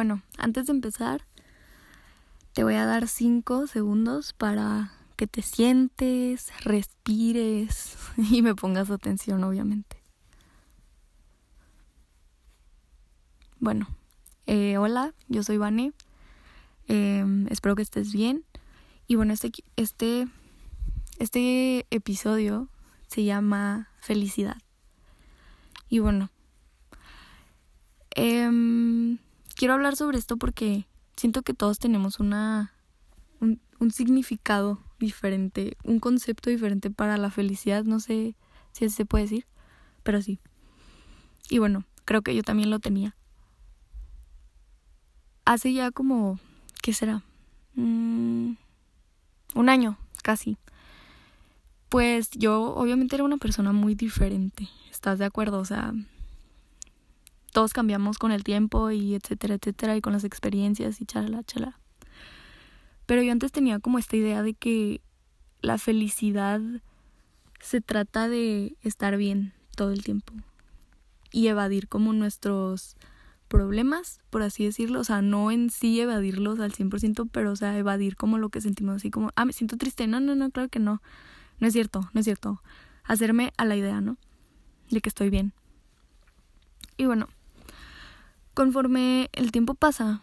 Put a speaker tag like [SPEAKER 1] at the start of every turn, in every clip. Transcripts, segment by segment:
[SPEAKER 1] Bueno, antes de empezar, te voy a dar cinco segundos para que te sientes, respires y me pongas atención, obviamente. Bueno, eh, hola, yo soy Vane. Em, espero que estés bien. Y bueno, este, este, este episodio se llama Felicidad. Y bueno, eh, quiero hablar sobre esto porque siento que todos tenemos una un, significado diferente, un concepto diferente para la felicidad, no sé si se puede decir, pero sí. Y bueno, creo que yo también lo tenía. Hace ya como, ¿qué será? Mm, un año, casi. Pues yo obviamente era una persona muy diferente, ¿estás de acuerdo? O sea, todos cambiamos con el tiempo y etcétera, etcétera, y con las experiencias y chala, chala. Pero yo antes tenía como esta idea de que la felicidad se trata de estar bien todo el tiempo y evadir como nuestros problemas, por así decirlo, o sea, no en sí evadirlos al 100%, pero o sea, evadir como lo que sentimos así como, ah, me siento triste, no, no, no, claro que no, no es cierto, no es cierto, hacerme a la idea, ¿no? De que estoy bien. Y bueno, conforme el tiempo pasa,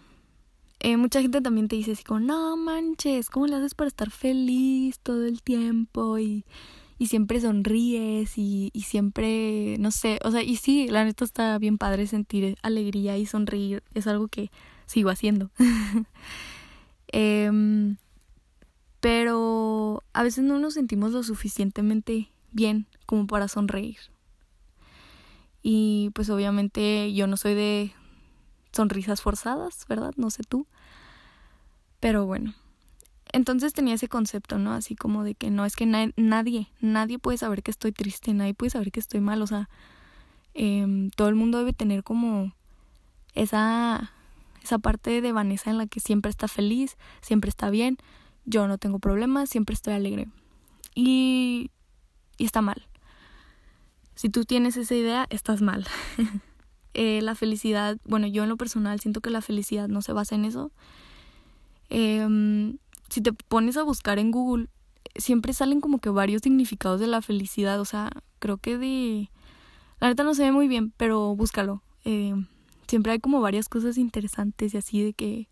[SPEAKER 1] eh, mucha gente también te dice así como, no manches, ¿cómo le haces para estar feliz todo el tiempo? Y, y siempre sonríes y, y siempre, no sé, o sea, y sí, la neta está bien padre sentir alegría y sonreír, es algo que sigo haciendo. eh, pero a veces no nos sentimos lo suficientemente bien como para sonreír. Y pues obviamente yo no soy de sonrisas forzadas, ¿verdad? No sé tú. Pero bueno. Entonces tenía ese concepto, ¿no? Así como de que no, es que nadie, nadie puede saber que estoy triste, nadie puede saber que estoy mal, o sea, eh, todo el mundo debe tener como esa, esa parte de Vanessa en la que siempre está feliz, siempre está bien, yo no tengo problemas, siempre estoy alegre. Y, y está mal. Si tú tienes esa idea, estás mal. eh, la felicidad, bueno, yo en lo personal siento que la felicidad no se basa en eso. Eh, si te pones a buscar en Google, siempre salen como que varios significados de la felicidad, o sea, creo que de... La neta no se ve muy bien, pero búscalo. Eh, siempre hay como varias cosas interesantes y así de que...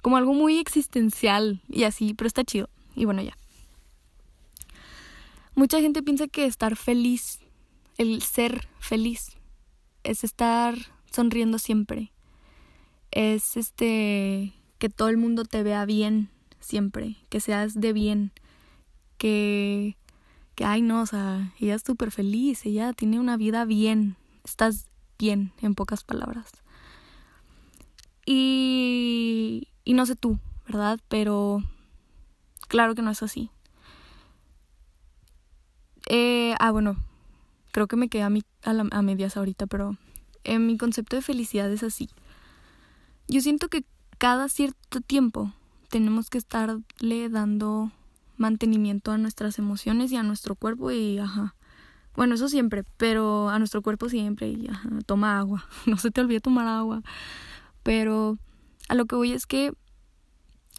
[SPEAKER 1] Como algo muy existencial y así, pero está chido. Y bueno, ya. Mucha gente piensa que estar feliz, el ser feliz, es estar sonriendo siempre. Es este que todo el mundo te vea bien siempre, que seas de bien, que que ay no, o sea, ella es súper feliz, ella tiene una vida bien, estás bien en pocas palabras. Y y no sé tú, ¿verdad? Pero claro que no es así. Eh, ah, bueno, creo que me quedé a, mi, a, la, a medias ahorita, pero en mi concepto de felicidad es así. Yo siento que cada cierto tiempo tenemos que estarle dando mantenimiento a nuestras emociones y a nuestro cuerpo y ajá. Bueno, eso siempre, pero a nuestro cuerpo siempre y ajá, toma agua. No se te olvide tomar agua. Pero a lo que voy es que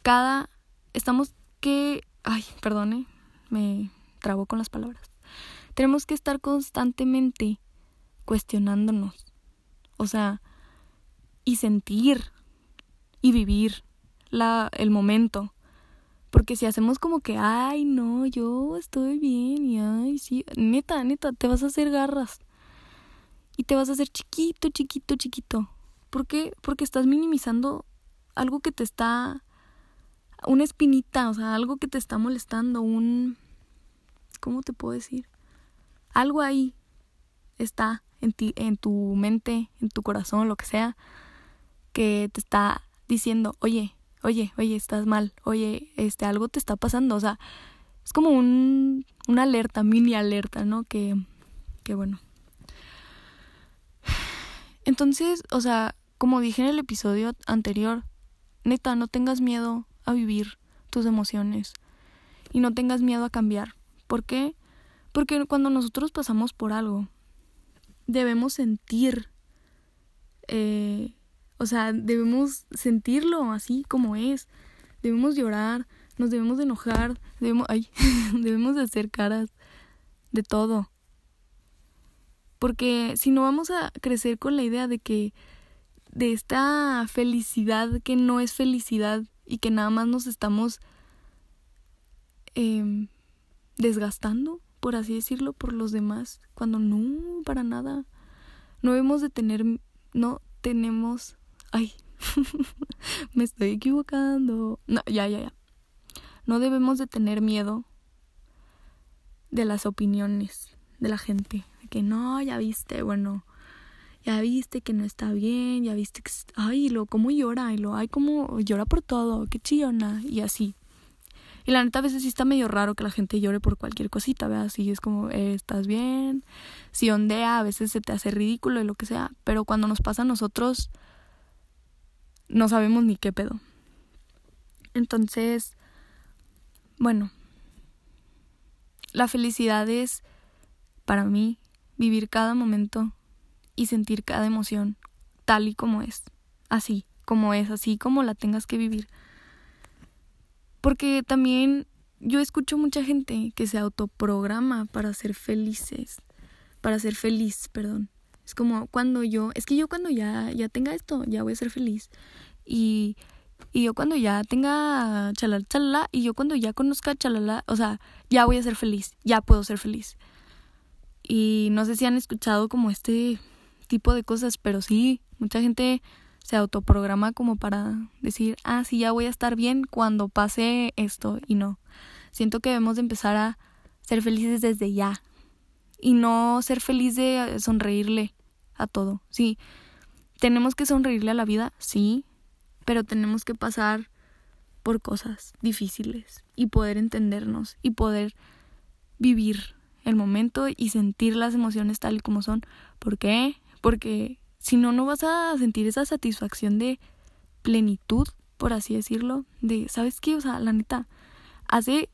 [SPEAKER 1] cada estamos que ay, perdone, me trabo con las palabras. Tenemos que estar constantemente cuestionándonos. O sea, y sentir y vivir la, el momento. Porque si hacemos como que, ay, no, yo estoy bien y ay, sí, neta, neta, te vas a hacer garras. Y te vas a hacer chiquito, chiquito, chiquito. ¿Por qué? Porque estás minimizando algo que te está una espinita, o sea, algo que te está molestando, un ¿cómo te puedo decir? Algo ahí está en ti, en tu mente, en tu corazón, lo que sea, que te está diciendo, "Oye, oye, oye, estás mal. Oye, este algo te está pasando." O sea, es como un una alerta, mini alerta, ¿no? Que que bueno. Entonces, o sea, como dije en el episodio anterior, neta, no tengas miedo a vivir tus emociones y no tengas miedo a cambiar. ¿Por qué? Porque cuando nosotros pasamos por algo, debemos sentir, eh, O sea, debemos sentirlo así como es. Debemos llorar, nos debemos de enojar, debemos, ay, debemos de hacer caras de todo. Porque si no vamos a crecer con la idea de que de esta felicidad que no es felicidad y que nada más nos estamos eh, desgastando, por así decirlo, por los demás, cuando no, para nada. No debemos de tener, no tenemos, ay, me estoy equivocando. No, ya, ya, ya. No debemos de tener miedo de las opiniones de la gente. De que no, ya viste, bueno, ya viste que no está bien, ya viste que, ay, lo, cómo llora, y lo, ay, cómo llora por todo, qué chillona, y así. Y la neta a veces sí está medio raro que la gente llore por cualquier cosita, ¿verdad? Así es como, eh, ¿estás bien? Si ondea, a veces se te hace ridículo y lo que sea. Pero cuando nos pasa a nosotros, no sabemos ni qué pedo. Entonces, bueno, la felicidad es, para mí, vivir cada momento y sentir cada emoción tal y como es. Así, como es, así como la tengas que vivir. Porque también yo escucho mucha gente que se autoprograma para ser felices, para ser feliz, perdón. Es como cuando yo, es que yo cuando ya, ya tenga esto, ya voy a ser feliz. Y, y yo cuando ya tenga chalala, chalala, y yo cuando ya conozca chalala, o sea, ya voy a ser feliz, ya puedo ser feliz. Y no sé si han escuchado como este tipo de cosas, pero sí, mucha gente se autoprograma como para decir, ah, sí, ya voy a estar bien cuando pase esto y no. Siento que debemos de empezar a ser felices desde ya y no ser feliz de sonreírle a todo. Sí, tenemos que sonreírle a la vida, sí, pero tenemos que pasar por cosas difíciles y poder entendernos y poder vivir el momento y sentir las emociones tal y como son. ¿Por qué? Porque si no, no vas a sentir esa satisfacción de plenitud, por así decirlo, de, ¿sabes qué? O sea, la neta, hace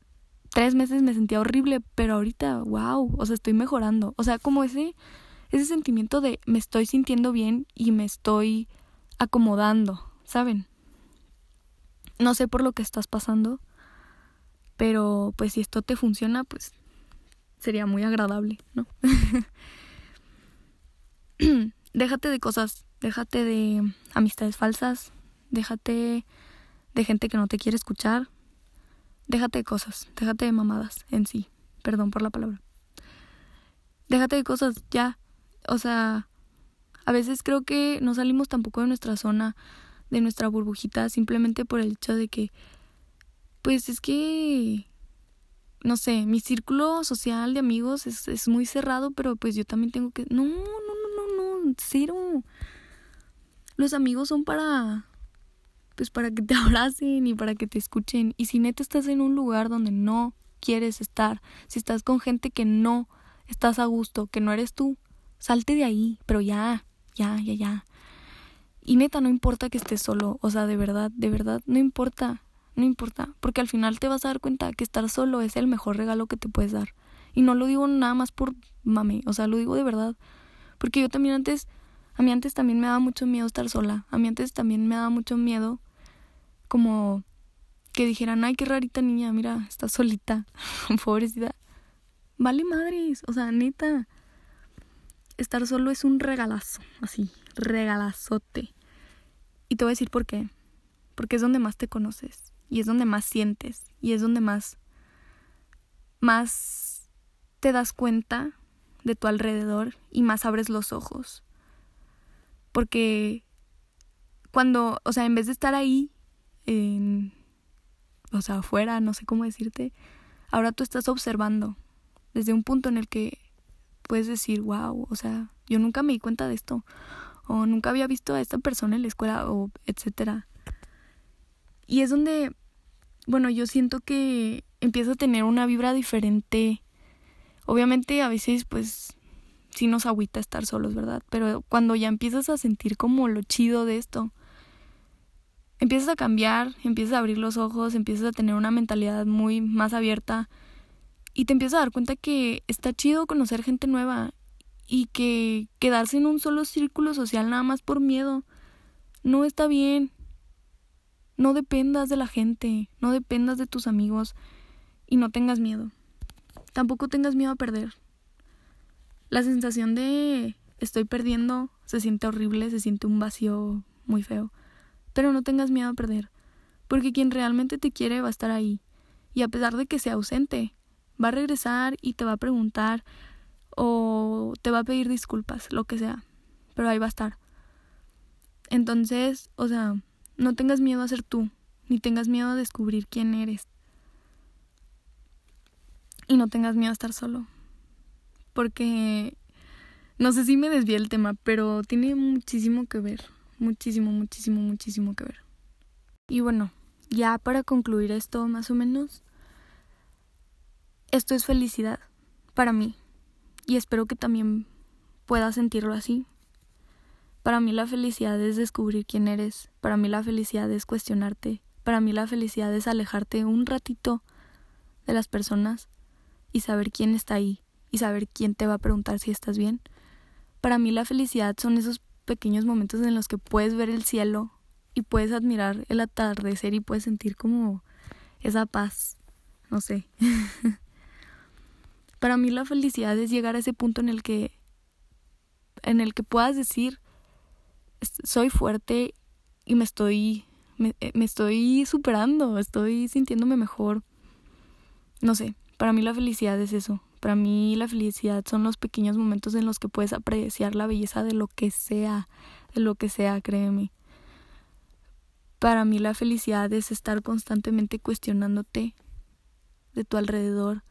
[SPEAKER 1] tres meses me sentía horrible, pero ahorita, wow, o sea, estoy mejorando. O sea, como ese, ese sentimiento de me estoy sintiendo bien y me estoy acomodando, ¿saben? No sé por lo que estás pasando, pero pues si esto te funciona, pues sería muy agradable, ¿no? déjate de cosas, déjate de amistades falsas, déjate de gente que no te quiere escuchar, déjate de cosas, déjate de mamadas en sí, perdón por la palabra. Déjate de cosas, ya. O sea, a veces creo que no salimos tampoco de nuestra zona, de nuestra burbujita, simplemente por el hecho de que, pues es que, no sé, mi círculo social de amigos es, es muy cerrado, pero pues yo también tengo que, no, no, cero. Los amigos son para pues para que te abracen y para que te escuchen. Y si neta estás en un lugar donde no quieres estar, si estás con gente que no estás a gusto, que no eres tú, salte de ahí, pero ya, ya, ya, ya. Y neta, no importa que estés solo, o sea, de verdad, de verdad, no importa, no importa, porque al final te vas a dar cuenta que estar solo es el mejor regalo que te puedes dar. Y no lo digo nada más por mame, o sea, lo digo de verdad. Porque yo también antes, a mí antes también me daba mucho miedo estar sola. A mí antes también me daba mucho miedo como que dijeran, ay, qué rarita niña, mira, está solita, pobrecita. Vale madres, o sea, neta. Estar solo es un regalazo, así, regalazote. Y te voy a decir por qué. Porque es donde más te conoces. Y es donde más sientes. Y es donde más. más te das cuenta de tu alrededor y más abres los ojos. Porque cuando, o sea, en vez de estar ahí, en, o sea, afuera, no sé cómo decirte, ahora tú estás observando desde un punto en el que puedes decir, wow, o sea, yo nunca me di cuenta de esto, o nunca había visto a esta persona en la escuela, o etcétera. Y es donde, bueno, yo siento que empiezo a tener una vibra diferente Obviamente a veces pues sí nos agüita estar solos, ¿verdad? Pero cuando ya empiezas a sentir como lo chido de esto, empiezas a cambiar, empiezas a abrir los ojos, empiezas a tener una mentalidad muy más abierta y te empiezas a dar cuenta que está chido conocer gente nueva y que quedarse en un solo círculo social nada más por miedo no está bien. No dependas de la gente, no dependas de tus amigos y no tengas miedo. Tampoco tengas miedo a perder. La sensación de estoy perdiendo se siente horrible, se siente un vacío muy feo. Pero no tengas miedo a perder, porque quien realmente te quiere va a estar ahí. Y a pesar de que sea ausente, va a regresar y te va a preguntar o te va a pedir disculpas, lo que sea. Pero ahí va a estar. Entonces, o sea, no tengas miedo a ser tú, ni tengas miedo a descubrir quién eres. Y no tengas miedo a estar solo. Porque no sé si me desvié el tema, pero tiene muchísimo que ver. Muchísimo, muchísimo, muchísimo que ver. Y bueno, ya para concluir esto más o menos, esto es felicidad para mí. Y espero que también puedas sentirlo así. Para mí la felicidad es descubrir quién eres. Para mí la felicidad es cuestionarte. Para mí la felicidad es alejarte un ratito de las personas y saber quién está ahí y saber quién te va a preguntar si estás bien. Para mí la felicidad son esos pequeños momentos en los que puedes ver el cielo y puedes admirar el atardecer y puedes sentir como esa paz. No sé. Para mí la felicidad es llegar a ese punto en el que en el que puedas decir soy fuerte y me estoy eh, me, estoy superando, estoy sintiéndome mejor. No sé, para mí la felicidad es eso. Para mí la felicidad son los pequeños momentos en los que puedes apreciar la belleza de lo que sea, de lo que sea, créeme. Para mí la felicidad es estar constantemente cuestionándote de tu alrededor.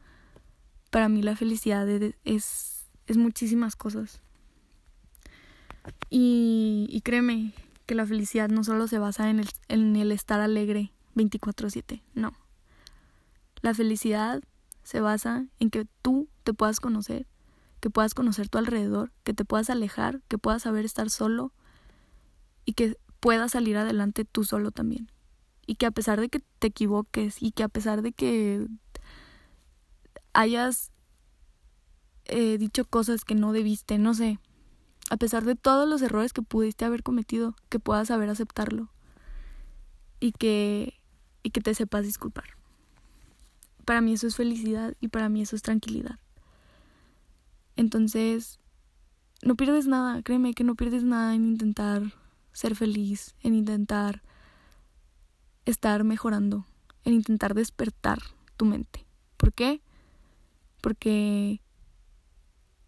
[SPEAKER 1] Para mí la felicidad es, es muchísimas cosas. Y, y créeme que la felicidad no solo se basa en el, en el estar alegre 24/7, no. La felicidad se basa en que tú te puedas conocer, que puedas conocer tu alrededor, que te puedas alejar, que puedas saber estar solo y que puedas salir adelante tú solo también. Y que a pesar de que te equivoques y que a pesar de que hayas eh, dicho cosas que no debiste, no sé, a pesar de todos los errores que pudiste haber cometido, que puedas saber aceptarlo y que, y que te sepas disculpar. Para mí eso es felicidad y para mí eso es tranquilidad. Entonces, no pierdes nada, créeme que no pierdes nada en intentar ser feliz, en intentar estar mejorando, en intentar despertar tu mente. ¿Por qué? Porque,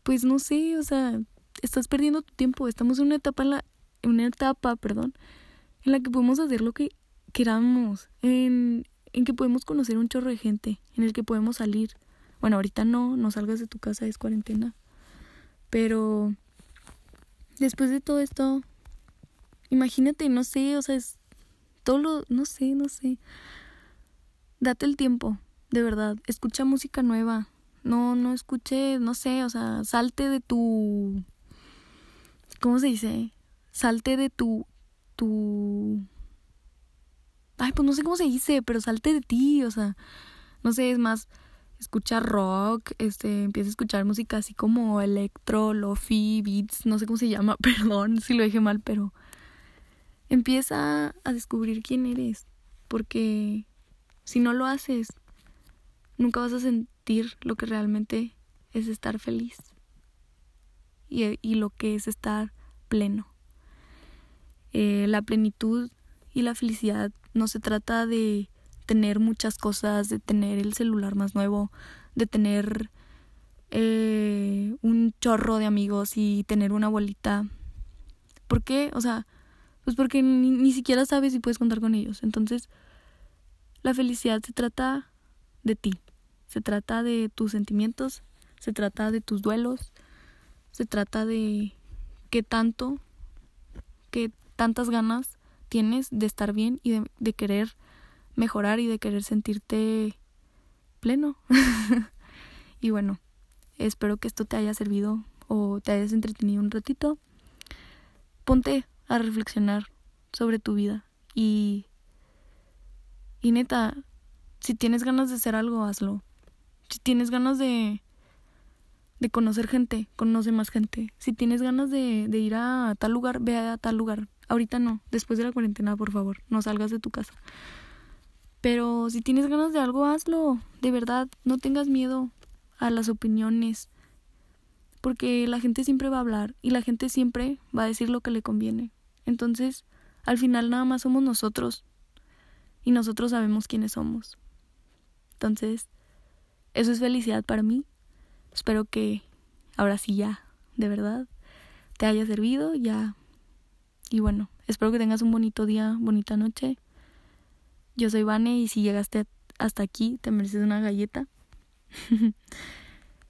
[SPEAKER 1] pues no sé, o sea, estás perdiendo tu tiempo. Estamos en una etapa en la, en una etapa, perdón, en la que podemos hacer lo que queramos, en, en que podemos conocer un chorro de gente, en el que podemos salir. Bueno, ahorita no, no salgas de tu casa, es cuarentena. Pero después de todo esto, imagínate, no sé, o sea, es todo lo, no sé, no sé. Date el tiempo, de verdad. Escucha música nueva. No, no escuche, no sé, o sea, salte de tu ¿cómo se dice? Salte de tu, tu, ay, pues no sé cómo se dice, pero salte de ti, o sea, no sé, es más, escucha rock, este, empieza a escuchar música así como electro, lofi, beats, no sé cómo se llama, perdón si lo dije mal, pero empieza a descubrir quién eres, porque si no lo haces, nunca vas a sentir lo que realmente es estar feliz y, y lo que es estar pleno. Eh, la plenitud y la felicidad no se trata de tener muchas cosas, de tener el celular más nuevo, de tener eh, un chorro de amigos y tener una abuelita. ¿Por qué? O sea, pues porque ni, ni siquiera sabes si puedes contar con ellos. Entonces, la felicidad se trata de ti, se trata de tus sentimientos, se trata de tus duelos, se trata de qué tanto, qué tantas ganas tienes de estar bien y de, querer mejorar y de querer sentirte pleno. y bueno, espero que esto te haya servido o te hayas entretenido un ratito. Ponte a reflexionar sobre tu vida y y neta, si tienes ganas de hacer algo, hazlo. Si tienes ganas de de conocer gente, conoce más gente. Si tienes ganas de, de ir a tal lugar, ve a tal lugar. Ahorita no, después de la cuarentena, por favor, no salgas de tu casa. Pero si tienes ganas de algo, hazlo. De verdad, no tengas miedo a las opiniones. Porque la gente siempre va a hablar y la gente siempre va a decir lo que le conviene. Entonces, al final nada más somos nosotros. Y nosotros sabemos quiénes somos. Entonces, eso es felicidad para mí. Espero que ahora sí ya, de verdad, te haya servido, ya. Y bueno, espero que tengas un bonito día, bonita noche. Yo soy Vane y si llegaste hasta aquí, te mereces una galleta.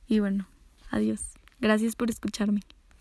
[SPEAKER 1] y bueno, adiós. Gracias por escucharme.